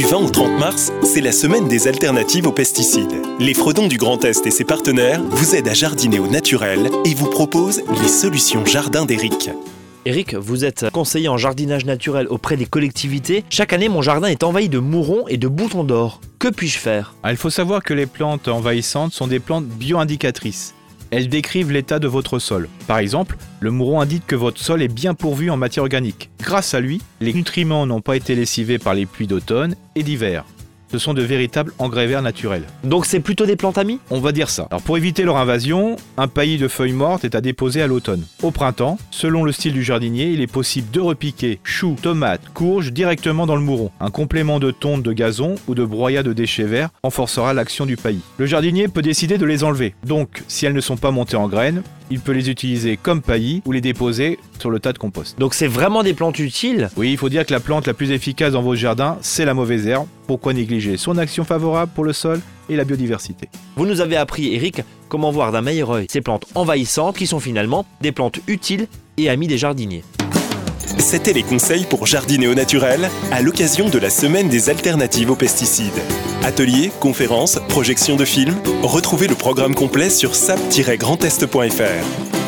Du 20 au 30 mars, c'est la semaine des alternatives aux pesticides. Les Fredons du Grand Est et ses partenaires vous aident à jardiner au naturel et vous proposent les solutions jardin d'Eric. Eric, vous êtes conseiller en jardinage naturel auprès des collectivités. Chaque année, mon jardin est envahi de mourons et de boutons d'or. Que puis-je faire? Ah, il faut savoir que les plantes envahissantes sont des plantes bioindicatrices. Elles décrivent l'état de votre sol. Par exemple, le mouron indique que votre sol est bien pourvu en matière organique. Grâce à lui, les nutriments n'ont pas été lessivés par les pluies d'automne et d'hiver. Ce sont de véritables engrais verts naturels. Donc c'est plutôt des plantes amies? On va dire ça. Alors pour éviter leur invasion, un paillis de feuilles mortes est à déposer à l'automne. Au printemps, selon le style du jardinier, il est possible de repiquer choux, tomates, courges directement dans le mouron. Un complément de tonte de gazon ou de broyat de déchets verts renforcera l'action du paillis. Le jardinier peut décider de les enlever. Donc, si elles ne sont pas montées en graines, il peut les utiliser comme paillis ou les déposer sur le tas de compost. Donc c'est vraiment des plantes utiles? Oui, il faut dire que la plante la plus efficace dans vos jardins, c'est la mauvaise herbe. Pourquoi négliger son action favorable pour le sol et la biodiversité? Vous nous avez appris, Eric, comment voir d'un meilleur œil ces plantes envahissantes qui sont finalement des plantes utiles et amies des jardiniers. C'était les conseils pour jardiner au naturel à l'occasion de la semaine des alternatives aux pesticides. Ateliers, conférences, projections de films, retrouvez le programme complet sur sap-grandest.fr.